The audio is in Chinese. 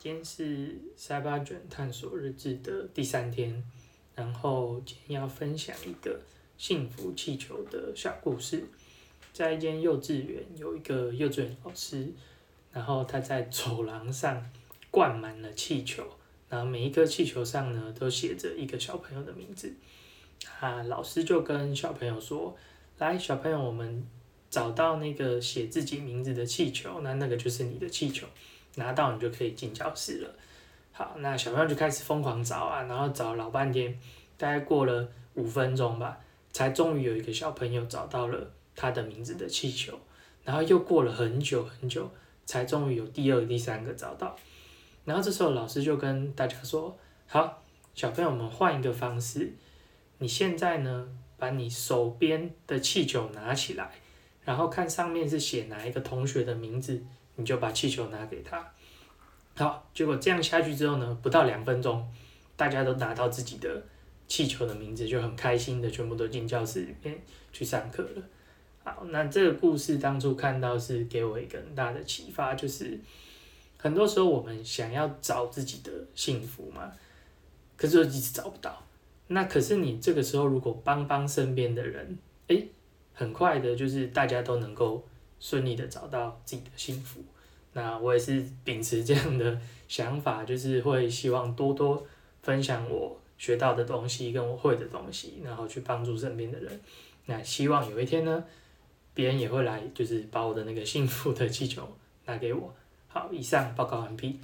今天是塞巴卷探索日志的第三天，然后今天要分享一个幸福气球的小故事。在一间幼稚园，有一个幼稚园老师，然后他在走廊上灌满了气球，然后每一颗气球上呢都写着一个小朋友的名字。啊，老师就跟小朋友说：“来，小朋友，我们找到那个写自己名字的气球，那那个就是你的气球，拿到你就可以进教室了。”好，那小朋友就开始疯狂找啊，然后找老半天，大概过了五分钟吧，才终于有一个小朋友找到了他的名字的气球，然后又过了很久很久，才终于有第二、第三个找到。然后这时候老师就跟大家说：“好，小朋友，们换一个方式。”你现在呢，把你手边的气球拿起来，然后看上面是写哪一个同学的名字，你就把气球拿给他。好，结果这样下去之后呢，不到两分钟，大家都拿到自己的气球的名字，就很开心的全部都进教室里面去上课了。好，那这个故事当初看到是给我一个很大的启发，就是很多时候我们想要找自己的幸福嘛，可是一直找不到。那可是你这个时候如果帮帮身边的人，诶，很快的，就是大家都能够顺利的找到自己的幸福。那我也是秉持这样的想法，就是会希望多多分享我学到的东西跟我会的东西，然后去帮助身边的人。那希望有一天呢，别人也会来，就是把我的那个幸福的气球拿给我。好，以上报告完毕。